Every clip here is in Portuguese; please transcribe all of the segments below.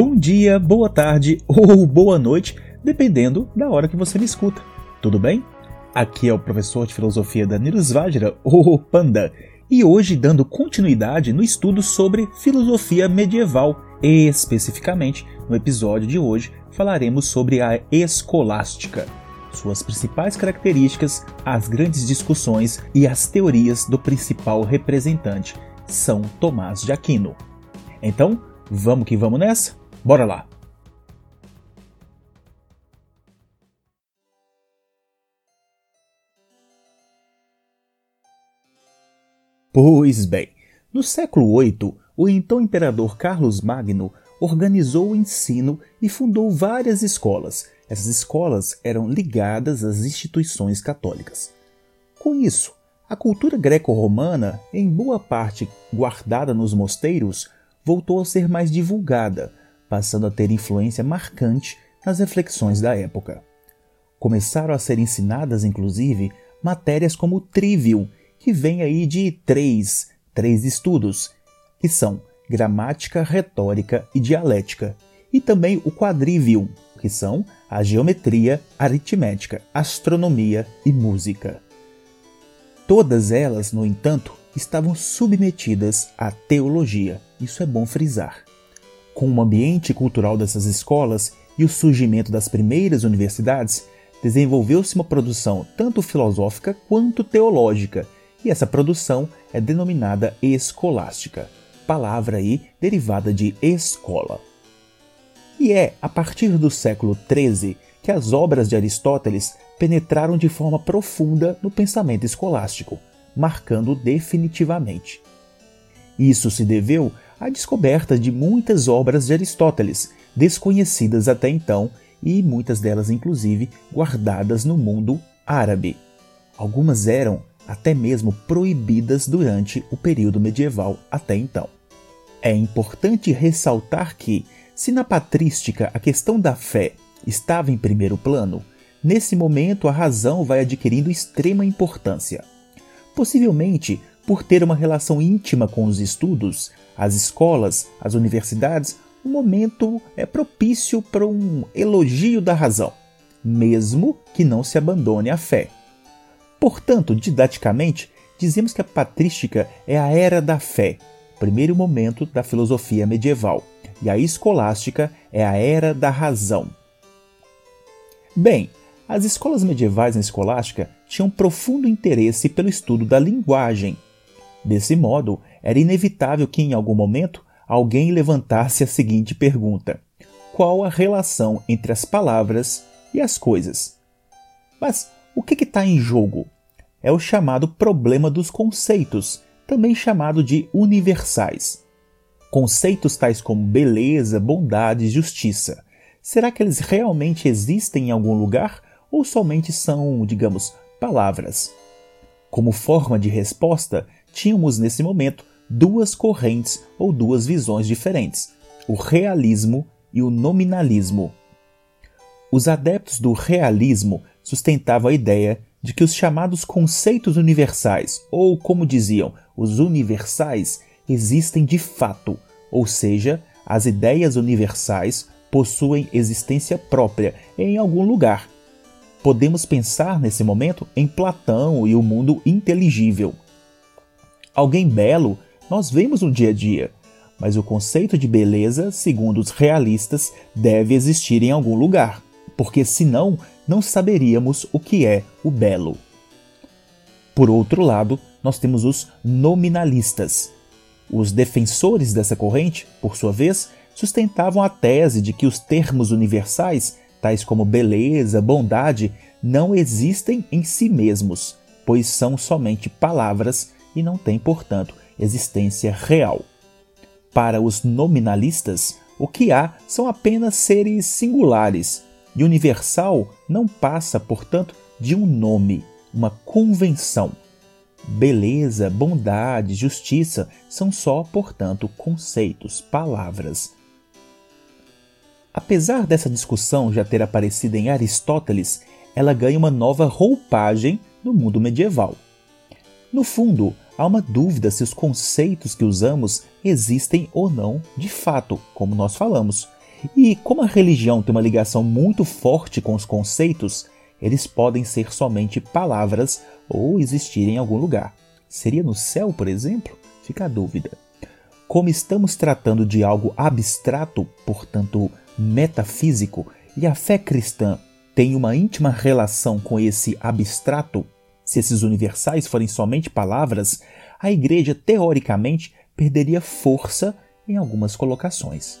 Bom dia, boa tarde ou boa noite, dependendo da hora que você me escuta. Tudo bem? Aqui é o professor de filosofia Danilo Svajra, o Panda, e hoje dando continuidade no estudo sobre filosofia medieval. Especificamente, no episódio de hoje, falaremos sobre a escolástica, suas principais características, as grandes discussões e as teorias do principal representante, São Tomás de Aquino. Então, vamos que vamos nessa? Bora lá! Pois bem, no século VIII, o então imperador Carlos Magno organizou o ensino e fundou várias escolas. Essas escolas eram ligadas às instituições católicas. Com isso, a cultura greco-romana, em boa parte guardada nos mosteiros, voltou a ser mais divulgada, passando a ter influência marcante nas reflexões da época. Começaram a ser ensinadas, inclusive, matérias como o trivium, que vem aí de três, três estudos, que são gramática, retórica e dialética, e também o quadrivium, que são a geometria, aritmética, astronomia e música. Todas elas, no entanto, estavam submetidas à teologia, isso é bom frisar. Com o ambiente cultural dessas escolas e o surgimento das primeiras universidades, desenvolveu-se uma produção tanto filosófica quanto teológica, e essa produção é denominada escolástica, palavra aí derivada de escola. E é a partir do século XIII que as obras de Aristóteles penetraram de forma profunda no pensamento escolástico, marcando definitivamente. Isso se deveu a descoberta de muitas obras de Aristóteles, desconhecidas até então e muitas delas, inclusive, guardadas no mundo árabe. Algumas eram até mesmo proibidas durante o período medieval até então. É importante ressaltar que, se na patrística a questão da fé estava em primeiro plano, nesse momento a razão vai adquirindo extrema importância. Possivelmente por ter uma relação íntima com os estudos, as escolas, as universidades, o momento é propício para um elogio da razão, mesmo que não se abandone a fé. Portanto, didaticamente, dizemos que a patrística é a era da fé, primeiro momento da filosofia medieval, e a escolástica é a era da razão. Bem, as escolas medievais na escolástica tinham profundo interesse pelo estudo da linguagem, Desse modo, era inevitável que em algum momento alguém levantasse a seguinte pergunta: qual a relação entre as palavras e as coisas? Mas o que está em jogo? É o chamado problema dos conceitos, também chamado de universais. Conceitos tais como beleza, bondade e justiça. Será que eles realmente existem em algum lugar ou somente são, digamos, palavras? Como forma de resposta, tínhamos nesse momento duas correntes ou duas visões diferentes: o realismo e o nominalismo. Os adeptos do realismo sustentavam a ideia de que os chamados conceitos universais, ou como diziam, os universais, existem de fato, ou seja, as ideias universais possuem existência própria em algum lugar. Podemos pensar nesse momento em Platão e o mundo inteligível. Alguém belo nós vemos no dia a dia, mas o conceito de beleza, segundo os realistas, deve existir em algum lugar, porque senão não saberíamos o que é o belo. Por outro lado, nós temos os nominalistas. Os defensores dessa corrente, por sua vez, sustentavam a tese de que os termos universais, tais como beleza, bondade, não existem em si mesmos, pois são somente palavras e não tem, portanto, existência real. Para os nominalistas, o que há são apenas seres singulares, e universal não passa, portanto, de um nome, uma convenção. Beleza, bondade, justiça são só, portanto, conceitos, palavras. Apesar dessa discussão já ter aparecido em Aristóteles, ela ganha uma nova roupagem no mundo medieval. No fundo, há uma dúvida se os conceitos que usamos existem ou não de fato, como nós falamos. E como a religião tem uma ligação muito forte com os conceitos, eles podem ser somente palavras ou existir em algum lugar. Seria no céu, por exemplo? Fica a dúvida. Como estamos tratando de algo abstrato, portanto metafísico, e a fé cristã tem uma íntima relação com esse abstrato, se esses universais forem somente palavras, a igreja teoricamente perderia força em algumas colocações.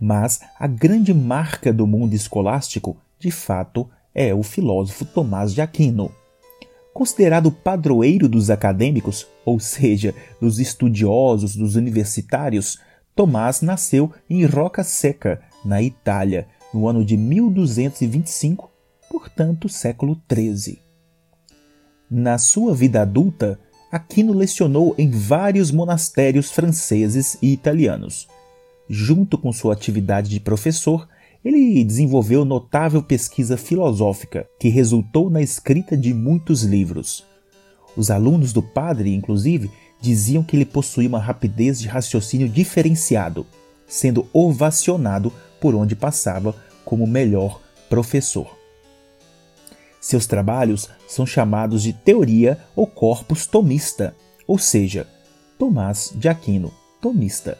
Mas a grande marca do mundo escolástico, de fato, é o filósofo Tomás de Aquino. Considerado padroeiro dos acadêmicos, ou seja, dos estudiosos, dos universitários, Tomás nasceu em Roca Seca, na Itália, no ano de 1225, portanto, século XIII. Na sua vida adulta, Aquino lecionou em vários monastérios franceses e italianos. Junto com sua atividade de professor, ele desenvolveu notável pesquisa filosófica, que resultou na escrita de muitos livros. Os alunos do padre, inclusive, diziam que ele possuía uma rapidez de raciocínio diferenciado, sendo ovacionado por onde passava como melhor professor. Seus trabalhos são chamados de teoria ou corpus tomista, ou seja, Tomás de Aquino, tomista.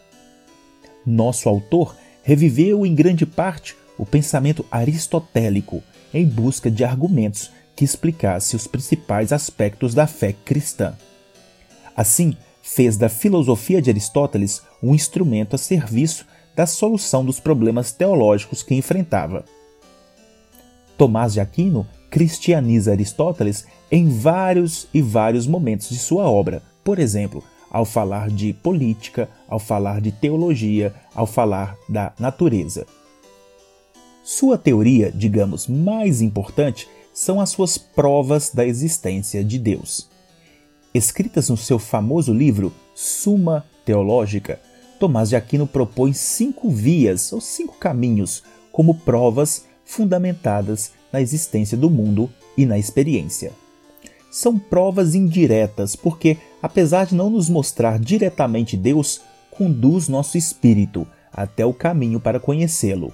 Nosso autor reviveu em grande parte o pensamento aristotélico em busca de argumentos que explicassem os principais aspectos da fé cristã. Assim, fez da filosofia de Aristóteles um instrumento a serviço da solução dos problemas teológicos que enfrentava. Tomás de Aquino cristianiza Aristóteles em vários e vários momentos de sua obra. Por exemplo, ao falar de política, ao falar de teologia, ao falar da natureza. Sua teoria, digamos, mais importante são as suas provas da existência de Deus. Escritas no seu famoso livro Suma Teológica, Tomás de Aquino propõe cinco vias ou cinco caminhos como provas fundamentadas na existência do mundo e na experiência. São provas indiretas, porque, apesar de não nos mostrar diretamente Deus, conduz nosso espírito até o caminho para conhecê-lo.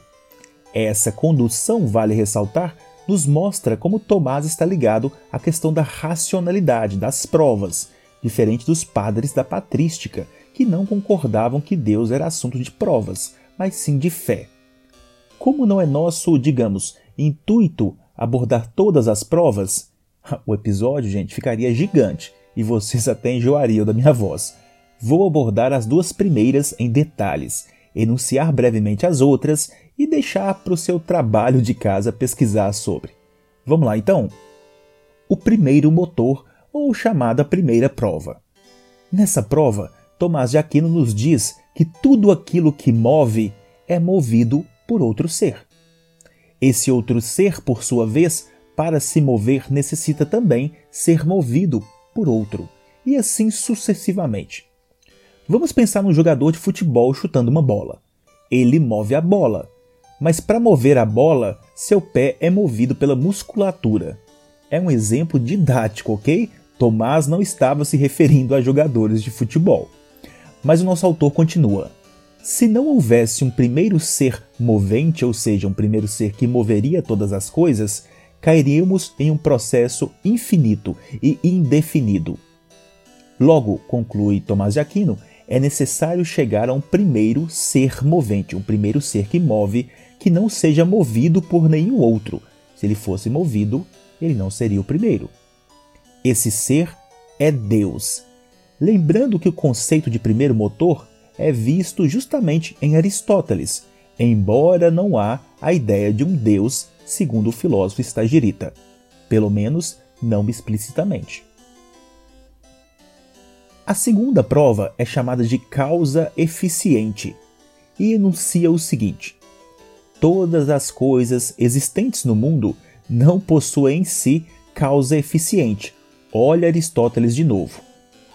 Essa condução, vale ressaltar, nos mostra como Tomás está ligado à questão da racionalidade das provas, diferente dos padres da patrística, que não concordavam que Deus era assunto de provas, mas sim de fé. Como não é nosso, digamos, intuito abordar todas as provas, o episódio, gente, ficaria gigante e vocês até enjoariam da minha voz. Vou abordar as duas primeiras em detalhes, enunciar brevemente as outras e deixar para o seu trabalho de casa pesquisar sobre. Vamos lá então? O primeiro motor, ou chamada primeira prova. Nessa prova, Tomás de Aquino nos diz que tudo aquilo que move é movido por outro ser. Esse outro ser, por sua vez, para se mover necessita também ser movido por outro, e assim sucessivamente. Vamos pensar num jogador de futebol chutando uma bola. Ele move a bola, mas para mover a bola, seu pé é movido pela musculatura. É um exemplo didático, ok? Tomás não estava se referindo a jogadores de futebol. Mas o nosso autor continua. Se não houvesse um primeiro ser movente, ou seja, um primeiro ser que moveria todas as coisas, cairíamos em um processo infinito e indefinido. Logo, conclui Tomás de Aquino, é necessário chegar a um primeiro ser movente, um primeiro ser que move, que não seja movido por nenhum outro. Se ele fosse movido, ele não seria o primeiro. Esse ser é Deus. Lembrando que o conceito de primeiro motor é visto justamente em Aristóteles, embora não há a ideia de um Deus, segundo o filósofo Stagirita, pelo menos não explicitamente. A segunda prova é chamada de causa eficiente e enuncia o seguinte: todas as coisas existentes no mundo não possuem em si causa eficiente. Olha Aristóteles de novo.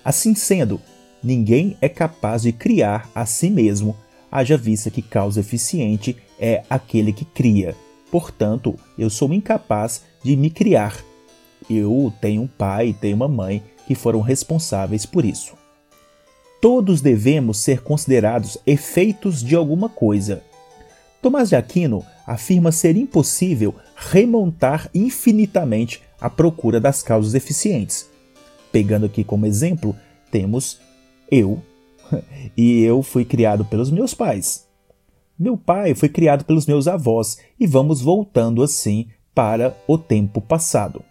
Assim sendo, ninguém é capaz de criar a si mesmo, haja vista que causa eficiente é aquele que cria. Portanto, eu sou incapaz de me criar. Eu tenho um pai e tenho uma mãe que foram responsáveis por isso. Todos devemos ser considerados efeitos de alguma coisa. Tomás de Aquino afirma ser impossível remontar infinitamente a procura das causas eficientes. Pegando aqui como exemplo, temos eu, e eu fui criado pelos meus pais. Meu pai foi criado pelos meus avós, e vamos voltando assim para o tempo passado.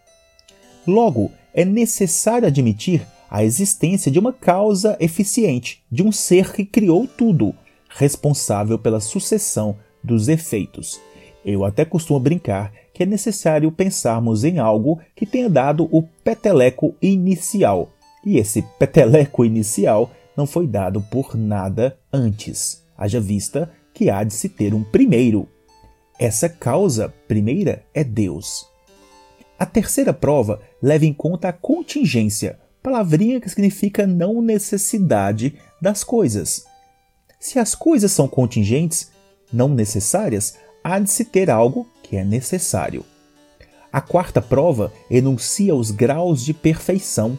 Logo, é necessário admitir a existência de uma causa eficiente, de um ser que criou tudo, responsável pela sucessão dos efeitos. Eu até costumo brincar que é necessário pensarmos em algo que tenha dado o peteleco inicial. E esse peteleco inicial não foi dado por nada antes, haja vista que há de se ter um primeiro. Essa causa primeira é Deus. A terceira prova leva em conta a contingência, palavrinha que significa não necessidade das coisas. Se as coisas são contingentes, não necessárias, há de se ter algo que é necessário. A quarta prova enuncia os graus de perfeição.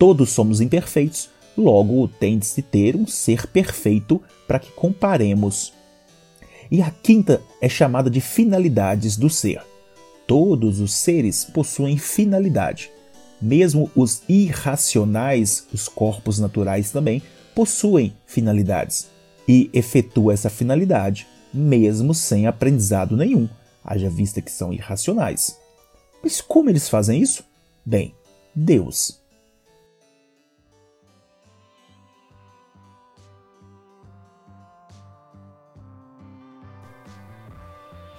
Todos somos imperfeitos, logo tem de se ter um ser perfeito para que comparemos. E a quinta é chamada de finalidades do ser. Todos os seres possuem finalidade. Mesmo os irracionais, os corpos naturais também, possuem finalidades e efetua essa finalidade, mesmo sem aprendizado nenhum, haja vista que são irracionais. Mas como eles fazem isso? Bem, Deus.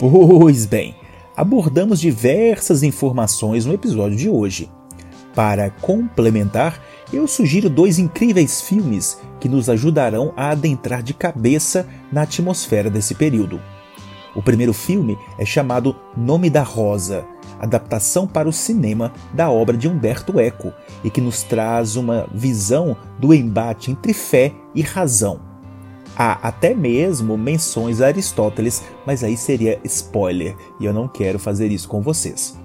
Pois bem, abordamos diversas informações no episódio de hoje. Para complementar, eu sugiro dois incríveis filmes que nos ajudarão a adentrar de cabeça na atmosfera desse período. O primeiro filme é chamado Nome da Rosa, adaptação para o cinema da obra de Humberto Eco e que nos traz uma visão do embate entre fé e razão. Há até mesmo menções a Aristóteles, mas aí seria spoiler e eu não quero fazer isso com vocês.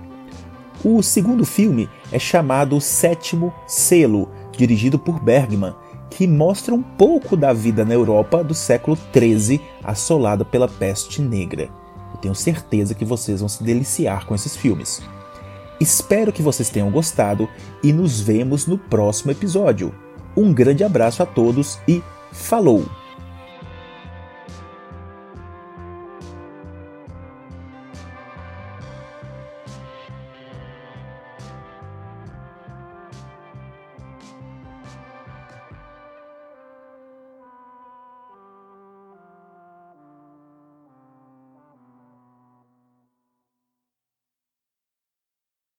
O segundo filme é chamado Sétimo Selo, dirigido por Bergman, que mostra um pouco da vida na Europa do século XIII, assolada pela peste negra. Eu tenho certeza que vocês vão se deliciar com esses filmes. Espero que vocês tenham gostado e nos vemos no próximo episódio. Um grande abraço a todos e falou!